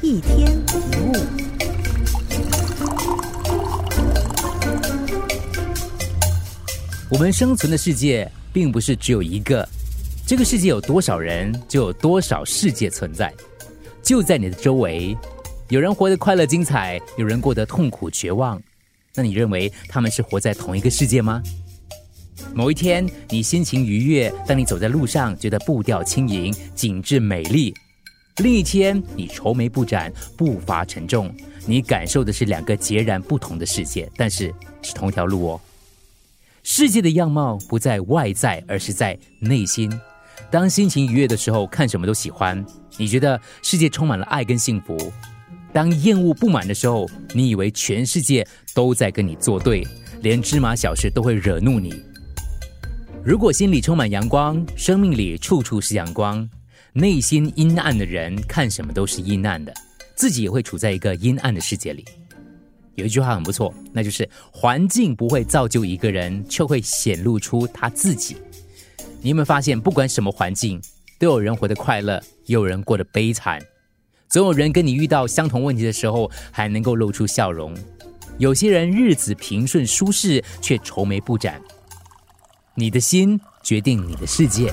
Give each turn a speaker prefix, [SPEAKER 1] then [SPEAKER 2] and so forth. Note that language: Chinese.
[SPEAKER 1] 一天一物。
[SPEAKER 2] 我们生存的世界并不是只有一个，这个世界有多少人，就有多少世界存在。就在你的周围，有人活得快乐精彩，有人过得痛苦绝望。那你认为他们是活在同一个世界吗？某一天，你心情愉悦，当你走在路上，觉得步调轻盈，景致美丽；另一天，你愁眉不展，步伐沉重，你感受的是两个截然不同的世界，但是是同一条路哦。世界的样貌不在外在，而是在内心。当心情愉悦的时候，看什么都喜欢，你觉得世界充满了爱跟幸福；当厌恶不满的时候，你以为全世界都在跟你作对，连芝麻小事都会惹怒你。如果心里充满阳光，生命里处处是阳光，内心阴暗的人看什么都是阴暗的，自己也会处在一个阴暗的世界里。有一句话很不错，那就是环境不会造就一个人，却会显露出他自己。你有没有发现，不管什么环境，都有人活得快乐，也有人过得悲惨。总有人跟你遇到相同问题的时候，还能够露出笑容。有些人日子平顺舒适，却愁眉不展。你的心决定你的世界。